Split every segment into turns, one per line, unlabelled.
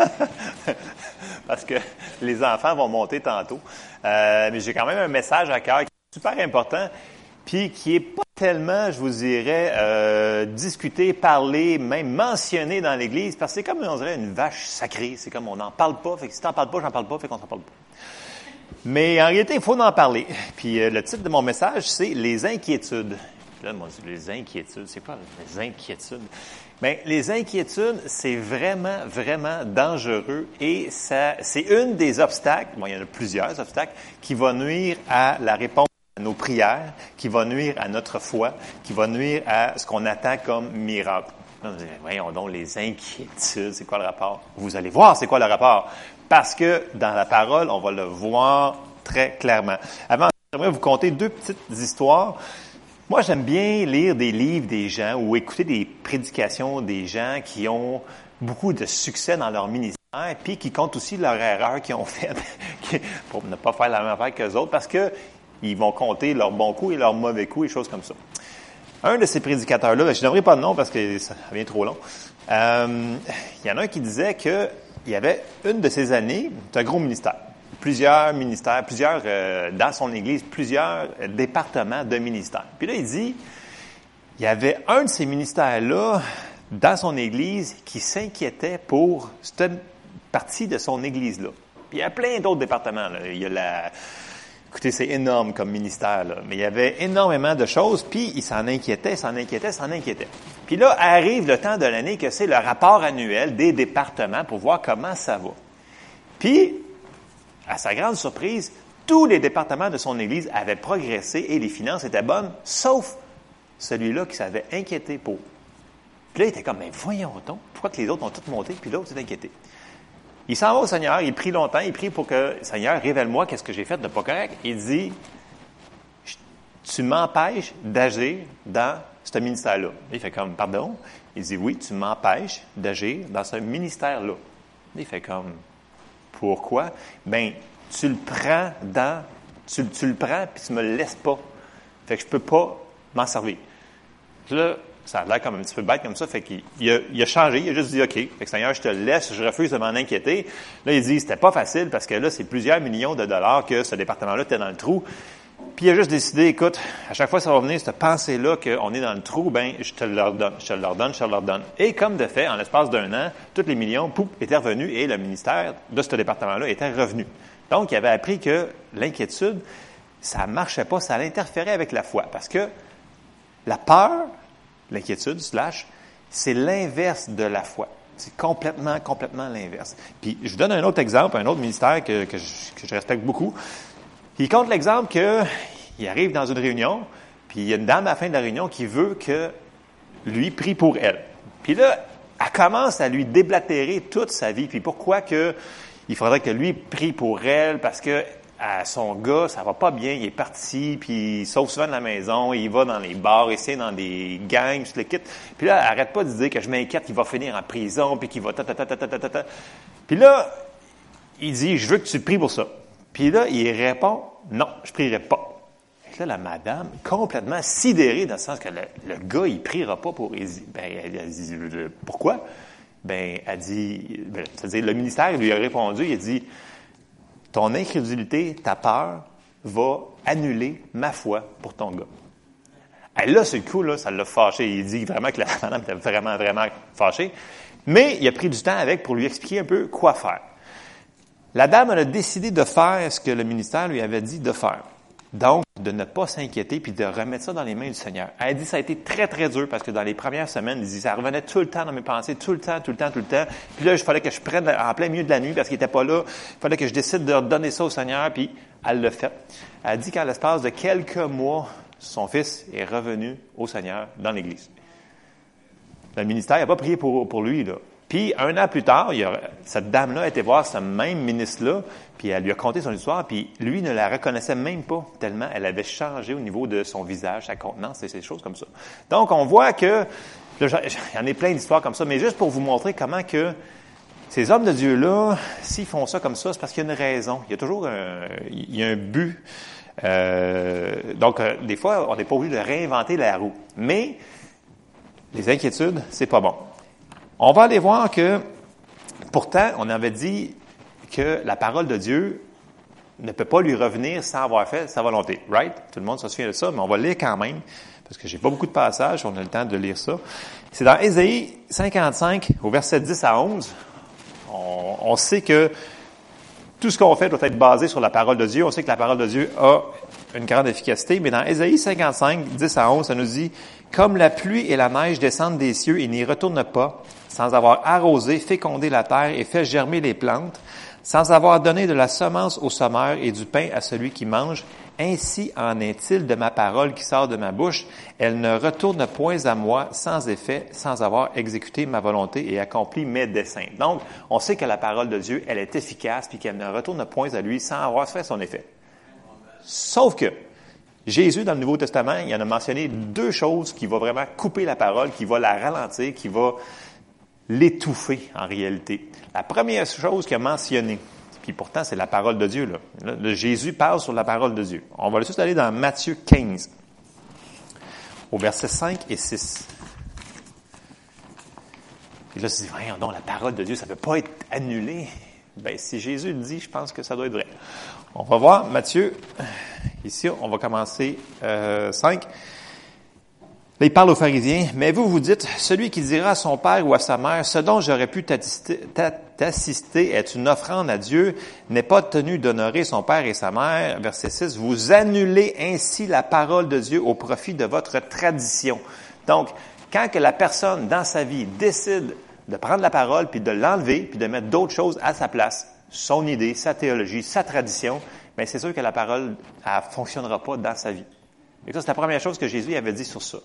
parce que les enfants vont monter tantôt. Euh, mais j'ai quand même un message à cœur qui est super important, puis qui est pas tellement, je vous dirais, euh, discuté, parlé, même mentionné dans l'Église, parce que c'est comme, on dirait, une vache sacrée. C'est comme, on n'en parle pas, fait que si t'en parles pas, j'en parle pas, fait qu'on s'en parle pas. Mais en réalité, il faut en parler. Puis euh, le titre de mon message, c'est Les inquiétudes. Là, moi, les inquiétudes, c'est quoi les inquiétudes? Bien, les inquiétudes, c'est vraiment, vraiment dangereux et ça, c'est une des obstacles, bon, il y en a plusieurs obstacles, qui va nuire à la réponse à nos prières, qui va nuire à notre foi, qui va nuire à ce qu'on attend comme miracle. Vous voyons donc les inquiétudes, c'est quoi le rapport? Vous allez voir c'est quoi le rapport. Parce que dans la parole, on va le voir très clairement. Avant, j'aimerais vous conter deux petites histoires. Moi, j'aime bien lire des livres des gens ou écouter des prédications des gens qui ont beaucoup de succès dans leur ministère, puis qui comptent aussi leurs erreurs qu'ils ont faites pour ne pas faire la même affaire qu'eux autres, parce que ils vont compter leurs bons coups et leurs mauvais coups et choses comme ça. Un de ces prédicateurs-là, ben, je n'aimerais pas de nom parce que ça devient trop long. Euh, il y en a un qui disait que il y avait une de ces années, c'est un gros ministère plusieurs ministères, plusieurs, euh, dans son Église, plusieurs départements de ministères. Puis là, il dit, il y avait un de ces ministères-là dans son Église qui s'inquiétait pour cette partie de son Église-là. Puis il y a plein d'autres départements. Là. Il y a la... Écoutez, c'est énorme comme ministère, là. mais il y avait énormément de choses, puis il s'en inquiétait, s'en inquiétait, s'en inquiétait. Puis là, arrive le temps de l'année que c'est le rapport annuel des départements pour voir comment ça va. Puis, à sa grande surprise, tous les départements de son Église avaient progressé et les finances étaient bonnes, sauf celui-là qui s'avait inquiété pour. Puis là, il était comme, mais voyons donc, pourquoi que les autres ont toutes monté, puis l'autre s'est inquiété? Il s'en va au Seigneur, il prie longtemps, il prie pour que, Seigneur, révèle-moi qu'est-ce que j'ai fait de pas correct. Il dit, tu m'empêches d'agir dans ce ministère-là. Il fait comme, pardon? Il dit, oui, tu m'empêches d'agir dans ce ministère-là. Il fait comme, pourquoi? Ben, tu le prends dans, tu, le prends puis tu me le laisses pas. Fait que je peux pas m'en servir. là, ça a l'air comme un petit peu bête comme ça. Fait qu'il il a, il a, changé. Il a juste dit, OK, fait que Seigneur, je te laisse, je refuse de m'en inquiéter. Là, il dit, c'était pas facile parce que là, c'est plusieurs millions de dollars que ce département-là était dans le trou. Puis il a juste décidé, écoute, à chaque fois que ça va venir, cette pensée-là qu'on est dans le trou, ben je te leur donne, je te leur donne, je te leur donne. Et comme de fait, en l'espace d'un an, tous les millions, pouf, étaient revenus et le ministère de ce département-là était revenu. Donc, il avait appris que l'inquiétude, ça marchait pas, ça interférait avec la foi. Parce que la peur, l'inquiétude, slash, c'est l'inverse de la foi. C'est complètement, complètement l'inverse. Puis, je vous donne un autre exemple, un autre ministère que, que je respecte beaucoup. Il compte l'exemple qu'il arrive dans une réunion, puis il y a une dame à la fin de la réunion qui veut que lui prie pour elle. Puis là, elle commence à lui déblatérer toute sa vie, puis pourquoi que il faudrait que lui prie pour elle, parce que à son gars, ça va pas bien, il est parti, puis il sauve souvent de la maison, il va dans les bars, il dans des gangs, tout le kit. Puis là, arrête pas de dire que je m'inquiète qu'il va finir en prison, puis qu'il va ta ta ta ta ta ta ta. Puis là, il dit, je veux que tu pries pour ça. Puis là, il répond, non, je prierai pas. Et là, la madame, complètement sidérée, dans le sens que le, gars, il priera pas pour Ben, elle, pourquoi? Ben, elle dit, ben, c'est-à-dire, le ministère lui a répondu, il a dit, ton incrédulité, ta peur va annuler ma foi pour ton gars. Et là, c'est coup, là, ça l'a fâché. Il dit vraiment que la madame était vraiment, vraiment fâchée. Mais il a pris du temps avec pour lui expliquer un peu quoi faire. La dame, a décidé de faire ce que le ministère lui avait dit de faire. Donc, de ne pas s'inquiéter puis de remettre ça dans les mains du Seigneur. Elle a dit ça a été très, très dur parce que dans les premières semaines, elle dit, ça revenait tout le temps dans mes pensées, tout le temps, tout le temps, tout le temps. Puis là, il fallait que je prenne en plein milieu de la nuit parce qu'il n'était pas là. Il fallait que je décide de donner ça au Seigneur, puis elle l'a fait. Elle dit qu'en l'espace de quelques mois, son fils est revenu au Seigneur dans l'Église. Le ministère n'a pas prié pour lui, là. Puis, un an plus tard, il a, cette dame-là a été voir ce même ministre-là, puis elle lui a conté son histoire, puis lui ne la reconnaissait même pas tellement elle avait changé au niveau de son visage, sa contenance et ces choses comme ça. Donc, on voit que, il y en a plein d'histoires comme ça, mais juste pour vous montrer comment que ces hommes de Dieu-là, s'ils font ça comme ça, c'est parce qu'il y a une raison. Il y a toujours un, il y a un but. Euh, donc, euh, des fois, on n'est pas obligé de réinventer la roue. Mais les inquiétudes, c'est pas bon. On va aller voir que Pourtant, on avait dit que la parole de Dieu ne peut pas lui revenir sans avoir fait sa volonté. Right? Tout le monde se souvient de ça, mais on va lire quand même, parce que j'ai pas beaucoup de passages, on a le temps de lire ça. C'est dans Ésaïe 55, au verset 10 à 11. On, sait que tout ce qu'on fait doit être basé sur la parole de Dieu. On sait que la parole de Dieu a une grande efficacité, mais dans Ésaïe 55, 10 à 11, ça nous dit, Comme la pluie et la neige descendent des cieux et n'y retournent pas, sans avoir arrosé, fécondé la terre et fait germer les plantes, sans avoir donné de la semence au sommeur et du pain à celui qui mange, ainsi en est-il de ma parole qui sort de ma bouche. Elle ne retourne point à moi sans effet, sans avoir exécuté ma volonté et accompli mes desseins. Donc, on sait que la parole de Dieu, elle est efficace puis qu'elle ne retourne point à lui sans avoir fait son effet. Sauf que Jésus, dans le Nouveau Testament, il en a mentionné deux choses qui vont vraiment couper la parole, qui va la ralentir, qui va l'étouffer en réalité. La première chose qu'il a mentionnée, puis pourtant c'est la parole de Dieu, là. Jésus parle sur la parole de Dieu. On va juste aller dans Matthieu 15, au verset 5 et 6. Et là, tu dis, voyons la parole de Dieu, ça ne peut pas être annulé. Ben, si Jésus le dit, je pense que ça doit être vrai. On va voir Matthieu. Ici, on va commencer euh, 5. Là, il parle aux pharisiens, mais vous vous dites, celui qui dira à son père ou à sa mère, ce dont j'aurais pu t'assister est une offrande à Dieu, n'est pas tenu d'honorer son père et sa mère. Verset 6, vous annulez ainsi la parole de Dieu au profit de votre tradition. Donc, quand que la personne dans sa vie décide de prendre la parole, puis de l'enlever, puis de mettre d'autres choses à sa place, son idée, sa théologie, sa tradition, bien, c'est sûr que la parole, elle fonctionnera pas dans sa vie. Et ça, c'est la première chose que Jésus avait dit sur ça.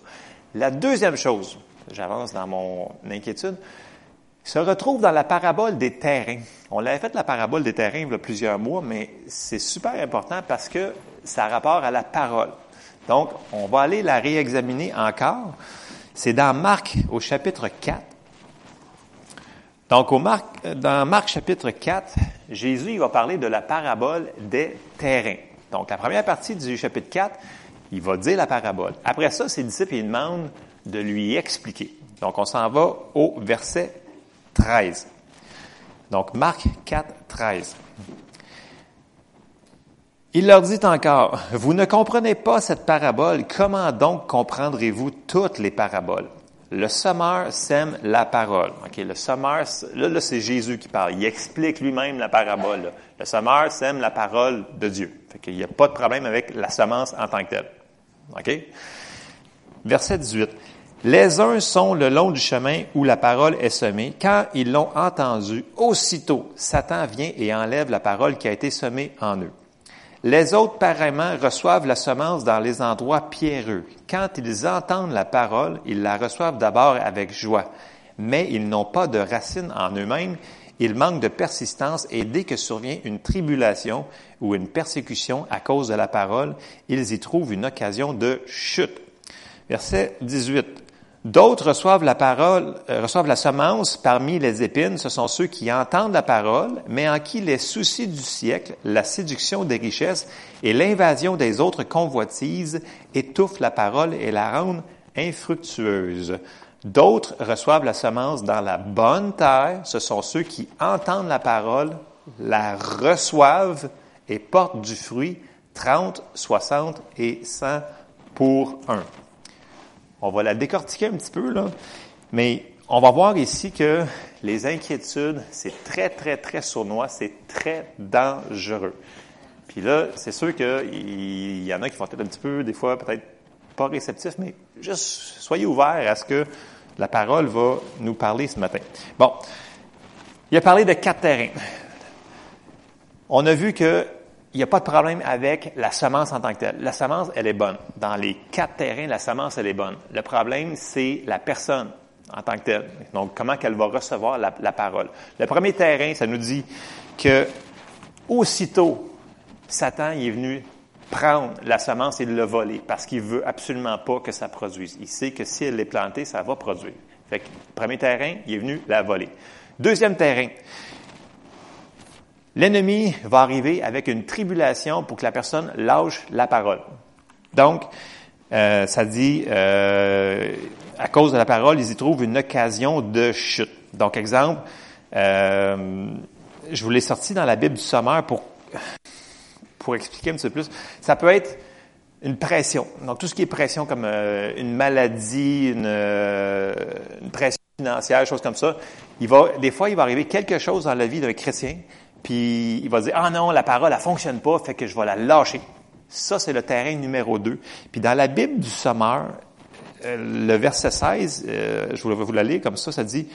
La deuxième chose, j'avance dans mon inquiétude, se retrouve dans la parabole des terrains. On l'avait fait la parabole des terrains il y a plusieurs mois, mais c'est super important parce que ça a rapport à la parole. Donc, on va aller la réexaminer encore. C'est dans Marc au chapitre 4. Donc, dans Marc chapitre 4, Jésus va parler de la parabole des terrains. Donc, la première partie du chapitre 4, il va dire la parabole. Après ça, ses disciples, ils demandent de lui expliquer. Donc, on s'en va au verset 13. Donc, Marc 4, 13. Il leur dit encore, vous ne comprenez pas cette parabole, comment donc comprendrez-vous toutes les paraboles? Le sommeur sème la parole. Ok, le sommeur, là, là c'est Jésus qui parle. Il explique lui-même la parabole. Le sommeur sème la parole de Dieu. Fait qu'il n'y a pas de problème avec la semence en tant que telle. OK? Verset 18. Les uns sont le long du chemin où la parole est semée. Quand ils l'ont entendu, aussitôt, Satan vient et enlève la parole qui a été semée en eux. Les autres, pareillement, reçoivent la semence dans les endroits pierreux. Quand ils entendent la parole, ils la reçoivent d'abord avec joie, mais ils n'ont pas de racine en eux-mêmes, ils manquent de persistance et dès que survient une tribulation ou une persécution à cause de la parole, ils y trouvent une occasion de chute. Verset 18. D'autres reçoivent la parole, euh, reçoivent la semence parmi les épines. Ce sont ceux qui entendent la parole, mais en qui les soucis du siècle, la séduction des richesses et l'invasion des autres convoitises étouffent la parole et la rendent infructueuse. D'autres reçoivent la semence dans la bonne terre. Ce sont ceux qui entendent la parole, la reçoivent et portent du fruit 30, 60 et 100 pour un. On va la décortiquer un petit peu, là. Mais on va voir ici que les inquiétudes, c'est très, très, très sournois, c'est très dangereux. Puis là, c'est sûr qu'il y en a qui vont être un petit peu, des fois, peut-être pas réceptifs, mais juste soyez ouverts à ce que la parole va nous parler ce matin. Bon, il a parlé de quatre terrains. On a vu que il n'y a pas de problème avec la semence en tant que telle. La semence, elle est bonne. Dans les quatre terrains, la semence, elle est bonne. Le problème, c'est la personne en tant que telle. Donc, comment qu'elle va recevoir la, parole. Le premier terrain, ça nous dit que aussitôt, Satan est venu prendre la semence et le voler parce qu'il veut absolument pas que ça produise. Il sait que si elle est plantée, ça va produire. Fait que, premier terrain, il est venu la voler. Deuxième terrain, l'ennemi va arriver avec une tribulation pour que la personne lâche la parole. Donc, euh, ça dit, euh, à cause de la parole, ils y trouvent une occasion de chute. Donc, exemple, Euh, je vous l'ai sorti dans la Bible du sommaire pour, pour expliquer un petit peu plus. Ça peut être une pression. Donc, tout ce qui est pression comme euh, une maladie, une, euh, une pression financière, choses comme ça, il va, des fois, il va arriver quelque chose dans la vie d'un chrétien, puis il va dire, ah non, la parole, elle fonctionne pas, fait que je vais la lâcher. Ça, c'est le terrain numéro 2. Puis dans la Bible du Sommeur, euh, le verset 16, euh, je vais vous la lire comme ça, ça dit,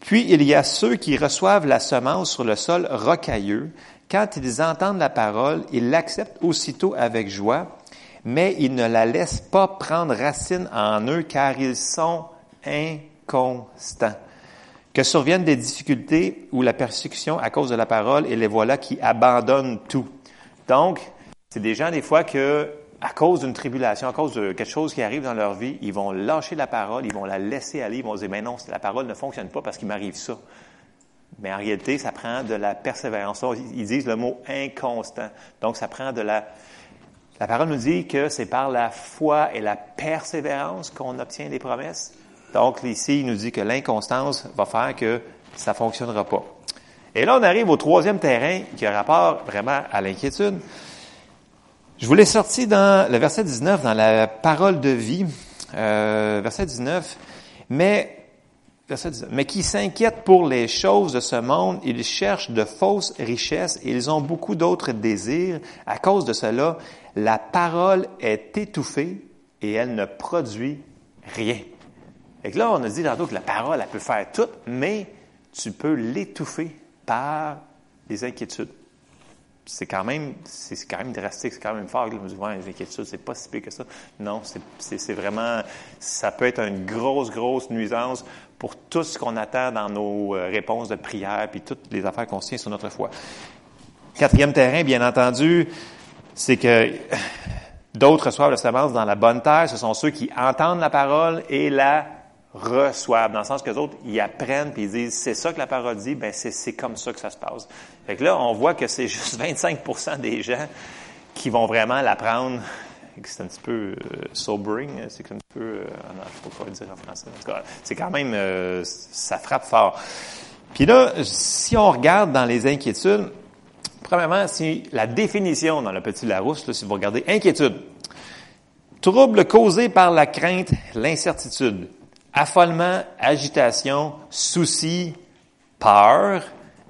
Puis il y a ceux qui reçoivent la semence sur le sol rocailleux. Quand ils entendent la parole, ils l'acceptent aussitôt avec joie, mais ils ne la laissent pas prendre racine en eux car ils sont inconstants. Que surviennent des difficultés ou la persécution à cause de la parole et les voilà qui abandonnent tout. Donc, c'est des gens des fois que, à cause d'une tribulation, à cause de quelque chose qui arrive dans leur vie, ils vont lâcher la parole, ils vont la laisser aller, ils vont dire, mais non, la parole ne fonctionne pas parce qu'il m'arrive ça. Mais en réalité, ça prend de la persévérance. Ils disent le mot inconstant. Donc, ça prend de la... La parole nous dit que c'est par la foi et la persévérance qu'on obtient des promesses. Donc, ici, il nous dit que l'inconstance va faire que ça fonctionnera pas. Et là, on arrive au troisième terrain qui a rapport vraiment à l'inquiétude. Je vous l'ai sorti dans le verset 19, dans la parole de vie, euh, verset 19, mais, verset 19, mais qui s'inquiètent pour les choses de ce monde, ils cherchent de fausses richesses et ils ont beaucoup d'autres désirs. À cause de cela, la parole est étouffée et elle ne produit rien. Et là, on a dit tantôt que la parole, elle peut faire tout, mais tu peux l'étouffer par les inquiétudes c'est quand même, c'est quand même drastique, c'est quand même fort. Là, ouais, les inquiétudes, c'est pas si pire que ça. Non, c'est vraiment, ça peut être une grosse, grosse nuisance pour tout ce qu'on attend dans nos euh, réponses de prière, puis toutes les affaires qu'on tient sur notre foi. Quatrième terrain, bien entendu, c'est que d'autres reçoivent la semence dans la bonne terre. Ce sont ceux qui entendent la parole et la reçoivent, dans le sens que les autres, ils apprennent puis ils disent, c'est ça que la parole dit, ben c'est comme ça que ça se passe. Fait que là, on voit que c'est juste 25% des gens qui vont vraiment l'apprendre. C'est un petit peu euh, sobering, hein, c'est un petit peu, euh, non, je sais pas quoi dire en français. C'est quand même, euh, ça frappe fort. Puis là, si on regarde dans les inquiétudes, premièrement, si la définition dans le petit Larousse, là, si vous regardez inquiétude, trouble causé par la crainte, l'incertitude, affolement, agitation, souci, peur,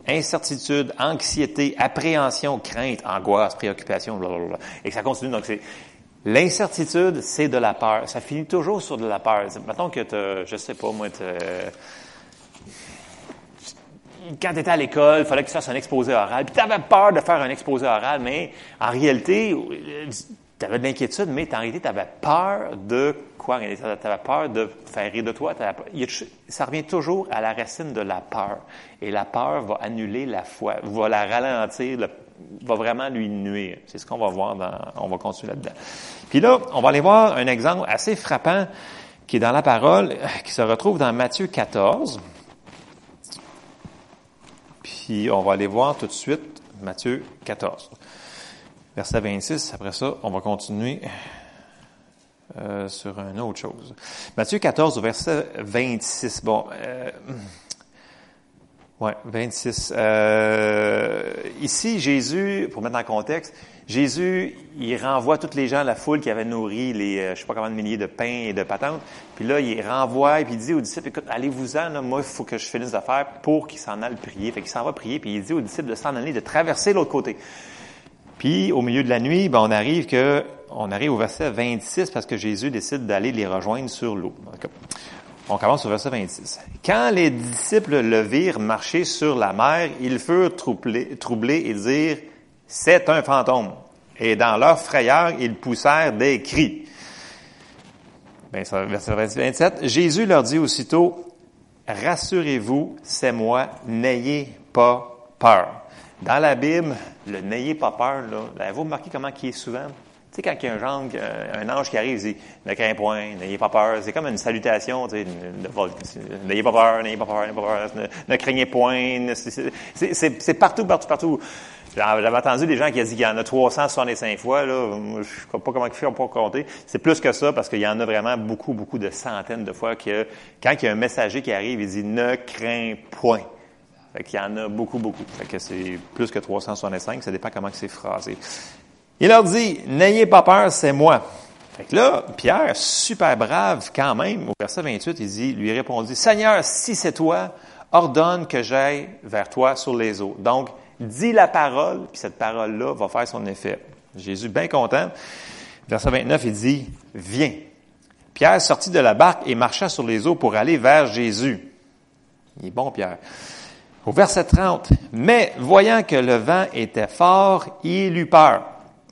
incertitude, anxiété, appréhension, crainte, angoisse, préoccupation, blablabla. Et ça continue. Donc, c'est l'incertitude, c'est de la peur. Ça finit toujours sur de la peur. Mettons que tu, je sais pas, moi, quand tu étais à l'école, il fallait que tu fasses un exposé oral, puis tu avais peur de faire un exposé oral, mais en réalité, tu avais de l'inquiétude, mais en réalité, tu avais peur de quoi? Tu avais peur de faire rire de toi. ça revient toujours à la racine de la peur. Et la peur va annuler la foi, va la ralentir, va vraiment lui nuire. C'est ce qu'on va voir dans, on va continuer là-dedans. Puis là, on va aller voir un exemple assez frappant qui est dans la parole, qui se retrouve dans Matthieu 14. Puis on va aller voir tout de suite Matthieu 14 verset 26. Après ça, on va continuer euh, sur une autre chose. Matthieu 14, verset 26. Bon, euh, ouais, 26. Euh, ici, Jésus, pour mettre en contexte, Jésus, il renvoie toutes les gens, la foule qui avait nourri les, je sais pas combien de milliers de pains et de patentes. Puis là, il renvoie, puis il dit aux disciples, écoute, allez-vous-en, moi, il faut que je finisse d'affaires pour qu'ils s'en aillent prier. Fait qu'il s'en va prier, puis il dit aux disciples de s'en aller, de traverser l'autre côté. Puis, au milieu de la nuit, ben, on arrive que, on arrive au verset 26 parce que Jésus décide d'aller les rejoindre sur l'eau. On commence au verset 26. Quand les disciples le virent marcher sur la mer, ils furent troublés, troublés et dirent, c'est un fantôme. Et dans leur frayeur, ils poussèrent des cris. Ben, verset 27. Jésus leur dit aussitôt, rassurez-vous, c'est moi, n'ayez pas peur. Dans la Bible, le n'ayez pas peur, là, avez-vous remarqué comment qui est souvent? Tu sais, quand il y a un, genre, un ange qui arrive, il dit Ne crains point, n'ayez pas peur. C'est comme une salutation, tu sais, n'ayez pas peur, n'ayez pas peur, n'ayez pas peur, ne, craignez point. C'est partout, partout, partout. J'avais entendu des gens qui ont dit qu'il y en a 365 fois, là. Je ne sais pas comment ils font pour compter. C'est plus que ça parce qu'il y en a vraiment beaucoup, beaucoup de centaines de fois que quand il y a un messager qui arrive, il dit Ne crains point. Fait qu'il y en a beaucoup, beaucoup. Que c'est plus que 365, ça dépend comment c'est phrasé. Il leur dit, n'ayez pas peur, c'est moi. Fait que là, Pierre, super brave quand même, au verset 28, il dit, lui répondit, Seigneur, si c'est toi, ordonne que j'aille vers toi sur les eaux. Donc, dis la parole, puis cette parole-là va faire son effet. Jésus, bien content. Verset 29, il dit, viens. Pierre sortit de la barque et marcha sur les eaux pour aller vers Jésus. Il est bon, Pierre. Au verset 30, mais voyant que le vent était fort, il eut peur.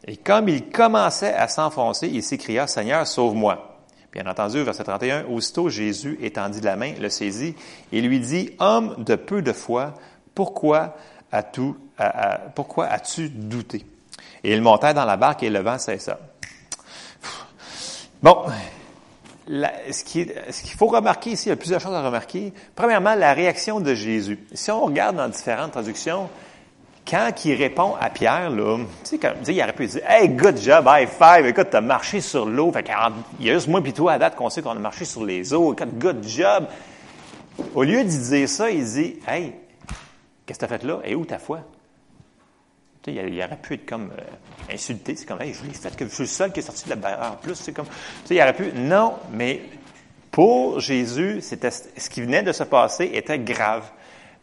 Et comme il commençait à s'enfoncer, il s'écria, Seigneur, sauve-moi. Bien entendu, verset 31, aussitôt Jésus étendit la main, le saisit et lui dit, Homme de peu de foi, pourquoi as-tu, pourquoi as-tu douté? Et il monta dans la barque et le vent cessa. Bon, ce qu'il faut remarquer ici, il y a plusieurs choses à remarquer. Premièrement, la réaction de Jésus. Si on regarde dans différentes traductions, quand il répond à Pierre, là, tu sais, comme, il aurait pu dire, Hey, good job, high five, écoute, t'as marché sur l'eau. Fait il y a juste moi et toi à date qu'on sait qu'on a marché sur les eaux. Écoute, good job. Au lieu de dire ça, il dit, Hey, qu'est-ce que t'as fait là? Et où ta foi? Il aurait pu être comme euh, insulté. C'est comme, hey, je fait que je suis le seul qui est sorti de la barrière. En plus, c'est comme, tu sais, il aurait pu, non, mais pour Jésus, ce qui venait de se passer était grave.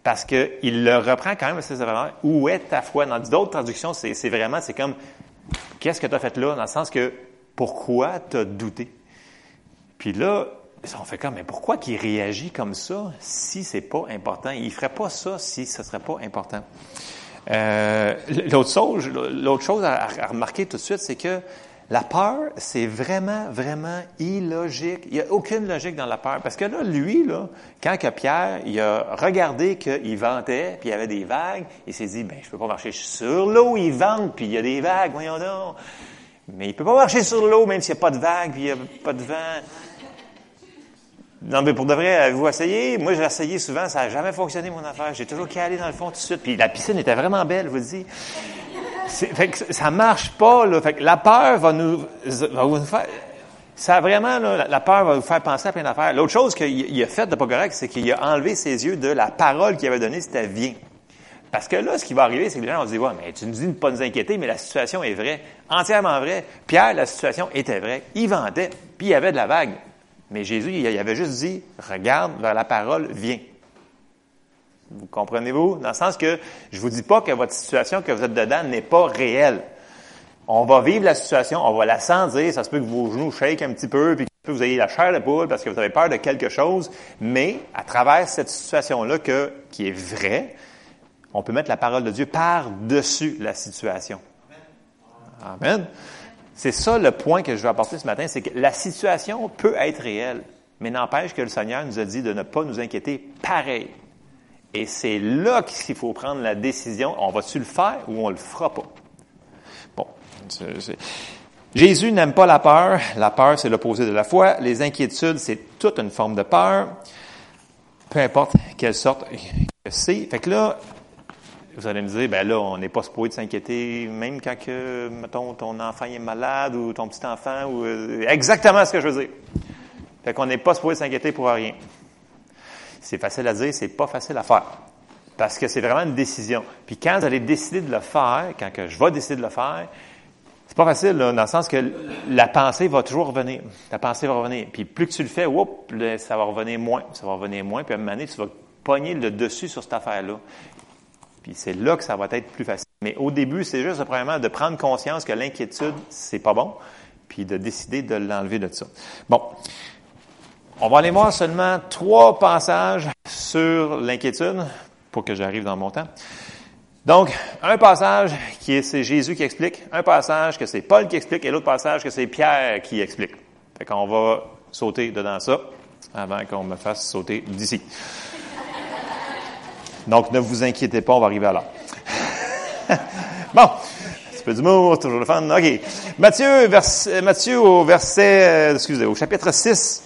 Parce qu'il le reprend quand même à ses événements. Où est ta foi? Dans d'autres traductions, c'est, c'est vraiment, c'est comme, qu'est-ce que tu as fait là? Dans le sens que, pourquoi tu as douté? Puis là, on fait comme, mais pourquoi qu'il réagit comme ça si c'est pas important? Il ferait pas ça si ce serait pas important. Euh, l'autre chose, l'autre chose à, remarquer tout de suite, c'est que la peur, c'est vraiment, vraiment illogique. Il n'y a aucune logique dans la peur. Parce que là, lui, là, quand que Pierre, il a regardé qu'il ventait, puis il y avait des vagues, il s'est dit, ben, je peux pas marcher sur l'eau, il vente, puis il y a des vagues, voyons donc. Mais il peut pas marcher sur l'eau, même s'il n'y a pas de vagues, puis il n'y a pas de vent. Non, mais pour de vrai, avez-vous essayé? Moi, j'ai essayé souvent, ça n'a jamais fonctionné, mon affaire. J'ai toujours calé dans le fond tout de suite. Puis la piscine était vraiment belle, vous le dis. Fait que ça marche pas, là. Fait que la peur va nous, va nous faire, ça vraiment, là, la peur va vous faire penser à plein d'affaires. L'autre chose qu'il a fait de pas correct, c'est qu'il a enlevé ses yeux de la parole qu'il avait donnée, c'était viens. Parce que là, ce qui va arriver, c'est que les gens vont se dire, ouais, mais tu nous dis de ne pas nous inquiéter, mais la situation est vraie, entièrement vraie. Pierre, la situation était vraie. Il vendait, puis il y avait de la vague. Mais Jésus, il avait juste dit, regarde vers la parole, viens. Vous comprenez-vous? Dans le sens que je vous dis pas que votre situation que vous êtes dedans n'est pas réelle. On va vivre la situation, on va la sentir, ça se peut que vos genoux shake un petit peu, puis que vous ayez la chair de poule parce que vous avez peur de quelque chose, mais à travers cette situation-là qui est vraie, on peut mettre la parole de Dieu par-dessus la situation. Amen. C'est ça le point que je veux apporter ce matin, c'est que la situation peut être réelle, mais n'empêche que le Seigneur nous a dit de ne pas nous inquiéter pareil. Et c'est là qu'il faut prendre la décision, on va-tu le faire ou on le fera pas? Bon. Jésus n'aime pas la peur. La peur, c'est l'opposé de la foi. Les inquiétudes, c'est toute une forme de peur. Peu importe quelle sorte que c'est. Fait que là, vous allez me dire, ben là, on n'est pas supposé de s'inquiéter, même quand que, mettons, ton enfant est malade ou ton petit enfant, ou euh, exactement ce que je veux dire. Fait qu'on n'est pas supposé s'inquiéter pour rien. C'est facile à dire, c'est pas facile à faire. Parce que c'est vraiment une décision. Puis quand vous allez décider de le faire, quand que je vais décider de le faire, c'est pas facile, dans le sens que la pensée va toujours revenir. La pensée va revenir. Puis plus que tu le fais, whoop, ça va revenir moins. Ça va revenir moins. Puis à un moment donné, tu vas pogner le dessus sur cette affaire-là. Puis c'est là que ça va être plus facile. Mais au début, c'est juste, premièrement, de prendre conscience que l'inquiétude, c'est pas bon. Puis de décider de l'enlever de ça. Bon. On va aller voir seulement trois passages sur l'inquiétude pour que j'arrive dans mon temps. Donc, un passage qui est c'est Jésus qui explique, un passage que c'est Paul qui explique et l'autre passage que c'est Pierre qui explique. Fait qu'on va sauter dedans ça avant qu'on me fasse sauter d'ici. Donc, ne vous inquiétez pas, on va arriver à là. bon, un peu d'humour, toujours le fun. OK. Matthieu, Matthieu au verset, euh, excusez, au chapitre 6,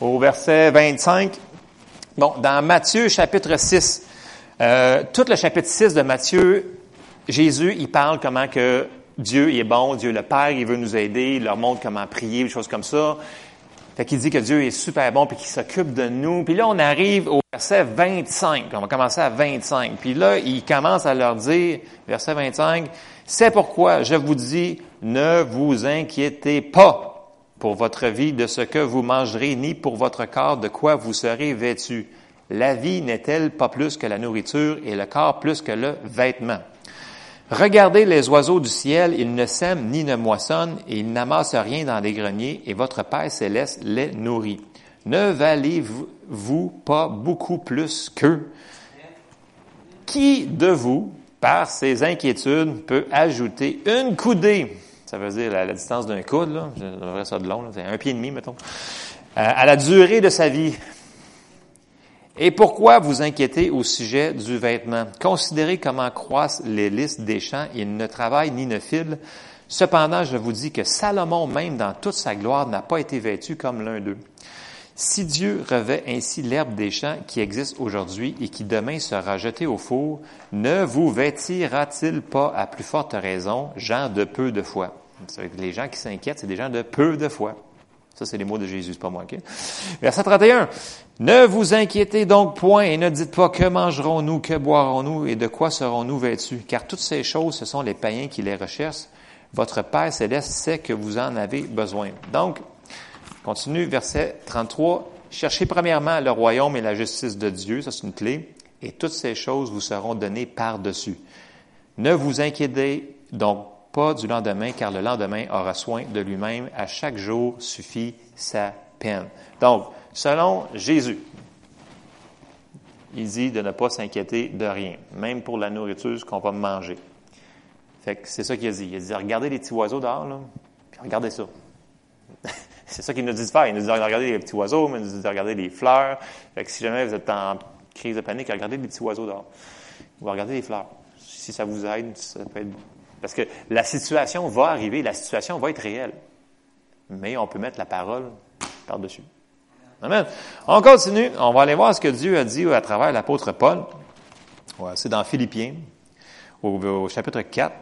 au verset 25. Bon, dans Matthieu chapitre 6, euh, tout le chapitre 6 de Matthieu, Jésus, il parle comment que Dieu il est bon, Dieu le Père, il veut nous aider, il leur montre comment prier, des choses comme ça. Fait qu'il dit que Dieu est super bon puis qu'il s'occupe de nous. Puis là, on arrive au verset 25. On va commencer à 25. Puis là, il commence à leur dire, verset 25, c'est pourquoi je vous dis, ne vous inquiétez pas pour votre vie de ce que vous mangerez, ni pour votre corps de quoi vous serez vêtu. La vie n'est-elle pas plus que la nourriture et le corps plus que le vêtement? Regardez les oiseaux du ciel, ils ne sèment ni ne moissonnent, et ils n'amassent rien dans les greniers, et votre Père céleste les nourrit. Ne valez-vous pas beaucoup plus qu'eux? Qui de vous, par ses inquiétudes, peut ajouter une coudée, ça veut dire la, distance d'un coude, là, je ça de long, un pied et demi, mettons, euh, à la durée de sa vie? Et pourquoi vous inquiétez au sujet du vêtement? Considérez comment croissent les listes des champs. Ils ne travaillent ni ne filent. Cependant, je vous dis que Salomon, même dans toute sa gloire, n'a pas été vêtu comme l'un d'eux. Si Dieu revêt ainsi l'herbe des champs qui existe aujourd'hui et qui demain sera jetée au four, ne vous vêtira-t-il pas à plus forte raison, gens de peu de foi? Les gens qui s'inquiètent, c'est des gens de peu de foi. Ça, c'est les mots de Jésus, pas moi. OK? Verset 31. Ne vous inquiétez donc point et ne dites pas que mangerons-nous, que boirons-nous et de quoi serons-nous vêtus, car toutes ces choses, ce sont les païens qui les recherchent. Votre Père céleste sait que vous en avez besoin. Donc, continue, verset 33. Cherchez premièrement le royaume et la justice de Dieu, ça c'est une clé, et toutes ces choses vous seront données par-dessus. Ne vous inquiétez donc pas du lendemain, car le lendemain aura soin de lui-même. À chaque jour suffit sa peine. Donc, selon Jésus, il dit de ne pas s'inquiéter de rien, même pour la nourriture, ce qu'on va manger. Fait que c'est ça qu'il a dit. Il a dit, regardez les petits oiseaux dehors, là, puis regardez ça. c'est ça qu'il nous dit de faire. Il nous dit de regarder les petits oiseaux, mais il nous dit de regarder les fleurs. Fait que si jamais vous êtes en crise de panique, regardez les petits oiseaux dehors. Ou regardez les fleurs. Si ça vous aide, ça peut être parce que la situation va arriver, la situation va être réelle. Mais on peut mettre la parole par-dessus. Amen. On continue. On va aller voir ce que Dieu a dit à travers l'apôtre Paul. c'est dans Philippiens, au, chapitre 4.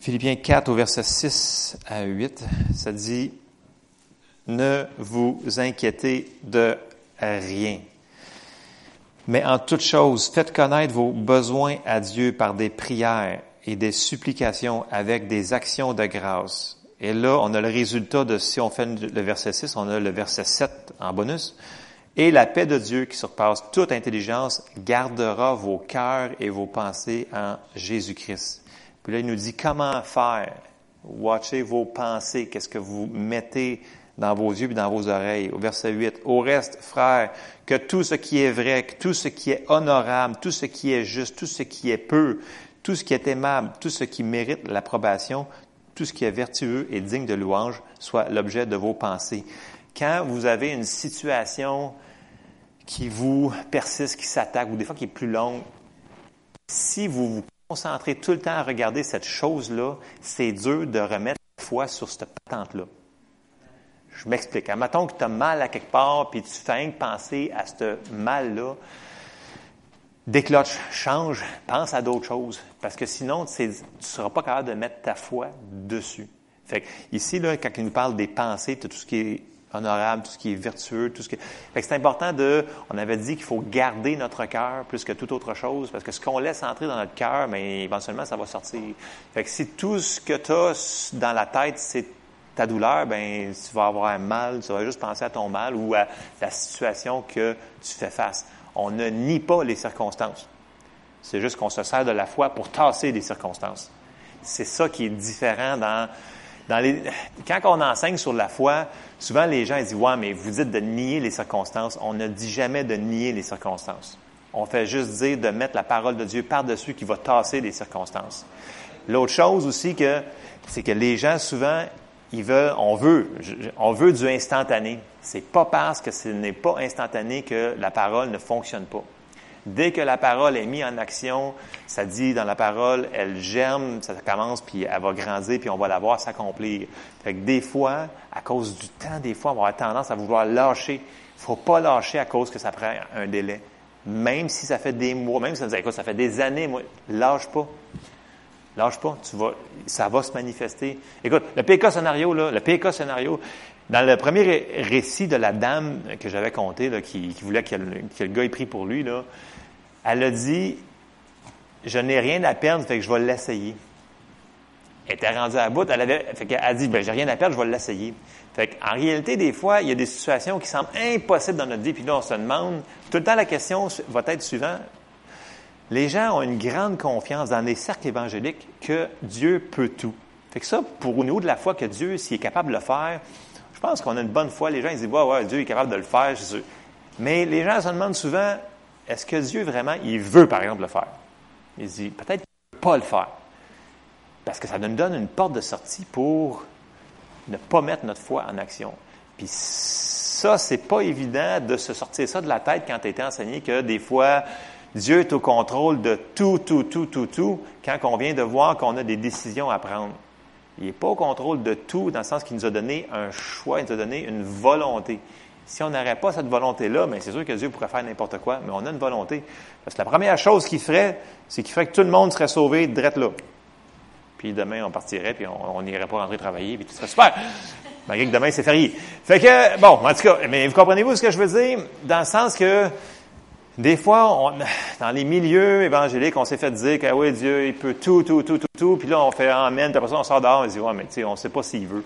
Philippiens 4 au verset 6 à 8, ça dit, ne vous inquiétez de rien. Mais en toute chose, faites connaître vos besoins à Dieu par des prières et des supplications avec des actions de grâce. Et là, on a le résultat de, si on fait le verset 6, on a le verset 7 en bonus. Et la paix de Dieu qui surpasse toute intelligence gardera vos cœurs et vos pensées en Jésus-Christ. Puis là, il nous dit comment faire. Watchez vos pensées. Qu'est-ce que vous mettez dans vos yeux et dans vos oreilles. Au verset 8. Au reste, frères, que tout ce qui est vrai, que tout ce qui est honorable, tout ce qui est juste, tout ce qui est peu, tout ce qui est aimable, tout ce qui mérite l'approbation, tout ce qui est vertueux et digne de louange soit l'objet de vos pensées. Quand vous avez une situation qui vous persiste, qui s'attaque, ou des fois qui est plus longue, si vous vous concentrez tout le temps à regarder cette chose-là, c'est dur de remettre la foi sur cette patente-là. Je m'explique. Admettons que tu as mal à quelque part, puis tu fais penser à ce mal-là. Décloche, change, pense à d'autres choses. Parce que sinon, tu ne seras pas capable de mettre ta foi dessus. Fait ici, là, quand il nous parle des pensées, tout ce qui est honorable, tout ce qui est vertueux, tout ce qui Fait que c'est important de... On avait dit qu'il faut garder notre cœur plus que toute autre chose, parce que ce qu'on laisse entrer dans notre cœur, mais éventuellement, ça va sortir. Fait que si tout ce que tu as dans la tête, c'est ta douleur, ben, tu vas avoir un mal, tu vas juste penser à ton mal ou à la situation que tu fais face. On ne nie pas les circonstances. C'est juste qu'on se sert de la foi pour tasser les circonstances. C'est ça qui est différent dans, les, quand on enseigne sur la foi, souvent les gens disent, ouais, mais vous dites de nier les circonstances. On ne dit jamais de nier les circonstances. On fait juste dire de mettre la parole de Dieu par-dessus qui va tasser les circonstances. L'autre chose aussi que, c'est que les gens souvent, ils veulent, on veut, on veut du instantané. C'est pas parce que ce n'est pas instantané que la parole ne fonctionne pas. Dès que la parole est mise en action, ça dit dans la parole, elle germe, ça commence, puis elle va grandir, puis on va la voir s'accomplir. Fait que des fois, à cause du temps, des fois, on va avoir tendance à vouloir lâcher. Il faut pas lâcher à cause que ça prend un délai. Même si ça fait des mois, même si ça dit, écoute, ça fait des années, moi, lâche pas. Lâche pas, tu vas, ça va se manifester. Écoute, le PK scénario, là, le PK scénario, dans le premier récit de la dame que j'avais conté, qui, voulait que le, gars ait pris pour lui, elle a dit, je n'ai rien à perdre, fait que je vais l'essayer. Elle était rendue à bout, elle avait, fait a dit, ben, j'ai rien à perdre, je vais l'essayer. En réalité, des fois, il y a des situations qui semblent impossibles dans notre vie, puis là, on se demande, tout le temps, la question va être suivante. Les gens ont une grande confiance dans les cercles évangéliques que Dieu peut tout. Fait que ça, pour niveau de la foi que Dieu, s'il est capable de le faire, je pense qu'on a une bonne foi. Les gens, ils disent, ouais, ouais, Dieu est capable de le faire, c'est sûr. Mais les gens se demandent souvent, est-ce que Dieu vraiment, il veut, par exemple, le faire? Ils disent, peut-être qu'il ne veut pas le faire. Parce que ça nous donne une porte de sortie pour ne pas mettre notre foi en action. Puis ça, c'est pas évident de se sortir ça de la tête quand tu été enseigné que des fois, Dieu est au contrôle de tout, tout, tout, tout, tout, quand on vient de voir qu'on a des décisions à prendre. Il n'est pas au contrôle de tout dans le sens qu'il nous a donné un choix, il nous a donné une volonté. Si on n'aurait pas cette volonté-là, mais c'est sûr que Dieu pourrait faire n'importe quoi, mais on a une volonté. Parce que la première chose qu'il ferait, c'est qu'il ferait que tout le monde serait sauvé direct là. Puis demain, on partirait, puis on n'irait pas rentrer travailler, puis tout serait super. Malgré que demain, c'est férié. Fait que, bon, en tout cas, mais vous comprenez-vous ce que je veux dire? Dans le sens que, des fois, dans les milieux évangéliques, on s'est fait dire que, Dieu, il peut tout, tout, tout, tout, tout, puis là, on fait Amen, puis après ça, on sort dehors, on dit, ouais, mais tu sais, on ne sait pas s'il veut.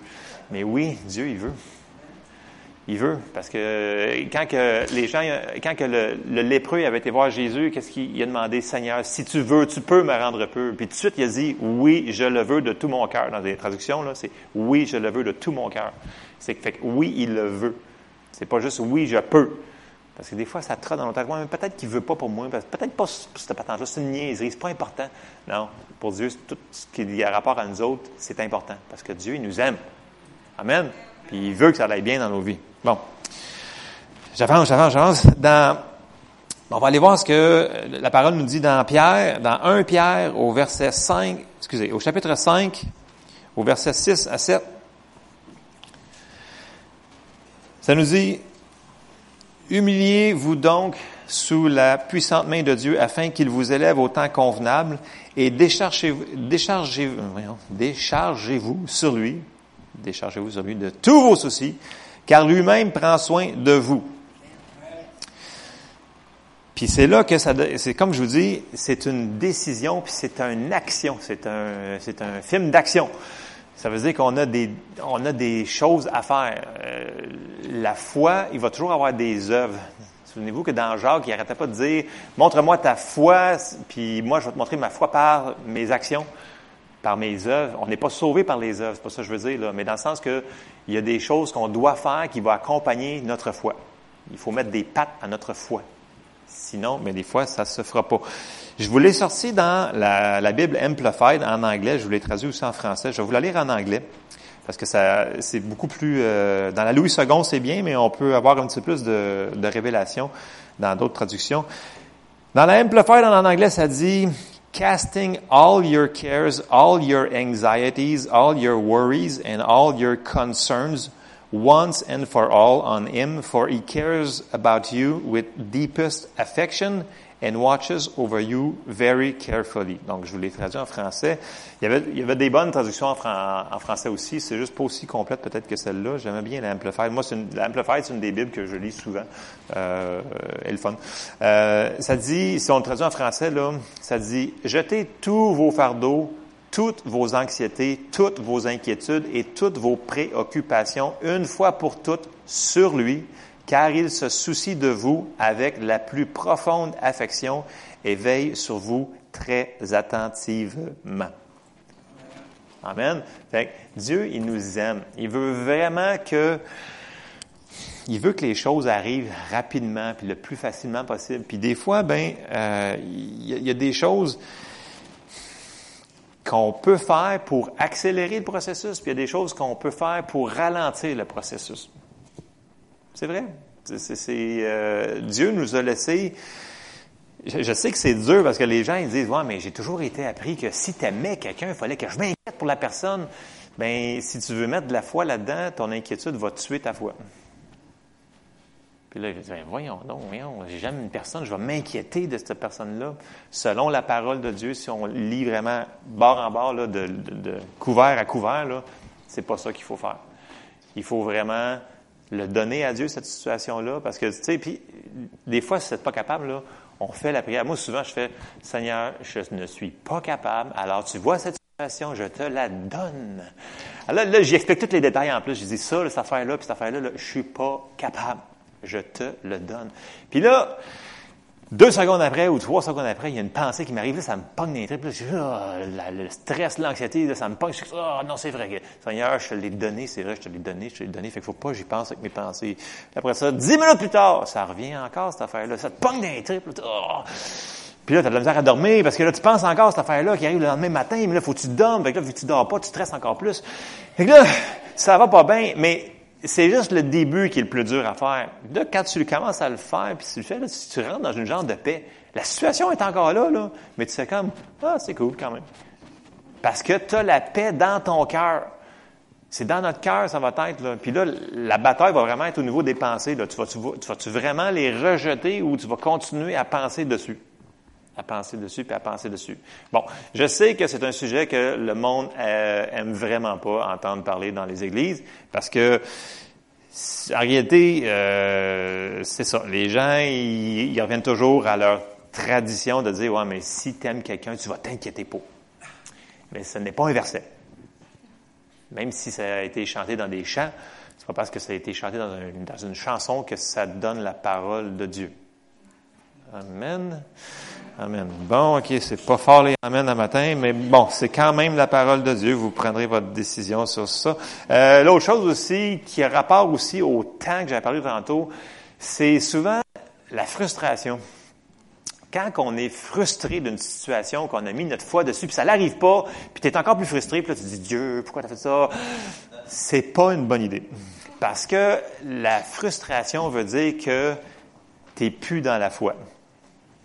Mais oui, Dieu, il veut. Il veut, parce que quand que les gens, quand que le, lépreux avait été voir Jésus, qu'est-ce qu'il a demandé, Seigneur, si tu veux, tu peux me rendre peu. Puis tout de suite, il a dit, oui, je le veux de tout mon cœur. Dans les traductions, c'est oui, je le veux de tout mon cœur. C'est fait que oui, il le veut. C'est pas juste oui, je peux. Parce que des fois, ça trotte dans notre tête. peut-être qu'il veut pas pour moi. Peut-être pas cette patente-là. C'est une niaiserie. C'est pas important. Non. Pour Dieu, tout ce qui a rapport à nous autres, c'est important. Parce que Dieu, il nous aime. Amen. Puis il veut que ça aille bien dans nos vies. Bon. J'avance, j'avance, j'avance. Dans, on va aller voir ce que la parole nous dit dans Pierre, dans 1 Pierre, au verset 5, excusez, au chapitre 5, au verset 6 à 7. Ça nous dit, Humiliez-vous donc sous la puissante main de Dieu afin qu'il vous élève au temps convenable et déchargez-vous, déchargez, déchargez-vous sur lui, déchargez-vous sur lui de tous vos soucis, car lui-même prend soin de vous. Puis c'est là que ça, c'est comme je vous dis, c'est une décision, puis c'est une action, c'est un, c'est un film d'action. Ça veut dire qu'on a des, on a des choses à faire. Euh, la foi, il va toujours avoir des œuvres. Souvenez-vous que dans Jacques, il n'arrêtait pas de dire, montre-moi ta foi, puis moi je vais te montrer ma foi par mes actions par mes œuvres. On n'est pas sauvé par les œuvres, c'est pas ça que je veux dire, là, mais dans le sens que il y a des choses qu'on doit faire qui vont accompagner notre foi. Il faut mettre des pattes à notre foi. Sinon, mais des fois, ça se fera pas. Je vous l'ai sorti dans la, Bible Amplified en anglais. Je vous l'ai traduit aussi en français. Je vais vous la lire en anglais parce que ça, c'est beaucoup plus. Euh, dans la Louis II, c'est bien, mais on peut avoir un petit peu plus de, de révélation dans d'autres traductions. Dans la Amplified en anglais, ça dit casting all your cares, all your anxieties, all your worries, and all your concerns once and for all on Him, for He cares about you with deepest affection and watches over you very carefully. Donc, je vous l'ai traduit en français. Il y avait, il y avait des bonnes traductions en, en français aussi. C'est juste pas aussi complète peut-être que celle-là. J'aimais bien l'Amplified. Moi, l'Amplified, c'est une des Bibles que je lis souvent. Euh, et le fun. Euh, ça dit, si on le traduit en français, là, ça dit, jetez tous vos fardeaux toutes vos anxiétés, toutes vos inquiétudes et toutes vos préoccupations une fois pour toutes sur lui, car il se soucie de vous avec la plus profonde affection et veille sur vous très attentivement. Amen. Dieu, il nous aime. Il veut vraiment que, il veut que les choses arrivent rapidement, puis le plus facilement possible. Puis des fois, ben, euh, il y, a des choses qu'on peut faire pour accélérer le processus, puis il y a des choses qu'on peut faire pour ralentir le processus. C'est vrai. Euh, Dieu nous a laissé. Je, sais que c'est dur parce que les gens ils disent ouais mais j'ai toujours été appris que si tu aimais quelqu'un il fallait que je m'inquiète pour la personne. Ben si tu veux mettre de la foi là-dedans ton inquiétude va tuer ta foi. Puis là, je dis, ben, voyons donc, voyons, j'aime une personne, je vais m'inquiéter de cette personne-là. Selon la parole de Dieu, si on lit vraiment bord en bord, là, de, de, couvert à couvert, là, c'est pas ça qu'il faut faire. Il faut vraiment le donner à Dieu, cette situation-là, parce que, tu sais, puis des fois, si vous n'êtes pas capable, là, on fait la prière. Moi, souvent, je fais, Seigneur, je ne suis pas capable, alors tu vois cette situation, je te la donne. Alors là, là j'explique tous les détails en plus. Je dis ça, cette affaire-là, puis cette affaire-là, là, je suis pas capable. Je te le donne. Puis là, deux secondes après ou trois secondes après, il y a une pensée qui m'arrive, là, ça me pogne les tripes, là, le stress, l'anxiété, ça me pogne, je ah non, c'est vrai, Seigneur, je te l'ai donné, c'est vrai, je te l'ai donné, je te l'ai donné, fait qu'il faut pas que j'y pense avec mes pensées. Après ça, dix minutes plus tard, ça revient encore, cette affaire-là, ça te pogne les tripes, ah. Puis là, tu as de la misère à dormir parce que là, tu penses encore à cette affaire-là qui arrive le lendemain matin, mais là, faut que tu dormes. Fait que là, vu que tu dors pas, tu stresses encore plus. Fait que là, ça va pas bien, mais c'est juste le début qui est le plus dur à faire. Là, quand tu commences à le faire, puis tu le fais, là, tu, rentres dans une genre de paix. La situation est encore là, là, mais tu sais comme, ah, c'est cool quand même. Parce que tu as la paix dans ton cœur. C'est dans notre cœur, ça va être. Là. Puis là, la bataille va vraiment être au niveau des pensées. Là. Tu vas-tu vas, tu vraiment les rejeter ou tu vas continuer à penser dessus? À penser dessus puis à penser dessus. Bon, je sais que c'est un sujet que le monde euh, aime vraiment pas entendre parler dans les églises parce que en réalité, euh, c'est ça. Les gens, ils, reviennent toujours à leur tradition de dire ouais, mais si tu aimes quelqu'un, tu vas t'inquiéter pas. Mais ce n'est pas un verset. Même si ça a été chanté dans des chants, c'est pas parce que ça a été chanté dans une chanson que ça donne la parole de Dieu. Amen. Amen. Bon, OK, c'est pas fort les Amen à matin, mais bon, c'est quand même la parole de Dieu. Vous prendrez votre décision sur ça. Euh, L'autre chose aussi, qui a rapport aussi au temps que j'avais parlé tantôt, c'est souvent la frustration. Quand on est frustré d'une situation, qu'on a mis notre foi dessus, puis ça n'arrive pas, puis tu es encore plus frustré, puis là tu dis Dieu, pourquoi tu as fait ça? C'est pas une bonne idée. Parce que la frustration veut dire que tu n'es plus dans la foi.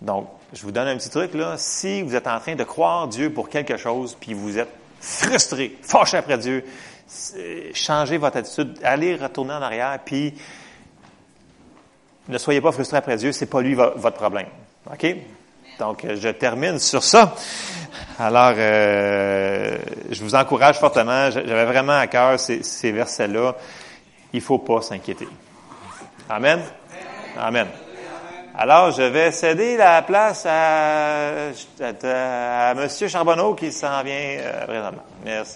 Donc, je vous donne un petit truc, là. Si vous êtes en train de croire Dieu pour quelque chose, puis vous êtes frustré, fâché après Dieu, changez votre attitude, allez retourner en arrière, puis ne soyez pas frustré après Dieu, c'est pas lui votre problème. OK? Donc, je termine sur ça. Alors, euh, je vous encourage fortement. J'avais vraiment à cœur ces, ces versets-là. Il faut pas s'inquiéter. Amen. Amen. Alors, je vais céder la place à, à, à M. Charbonneau qui s'en vient euh, présentement. Merci.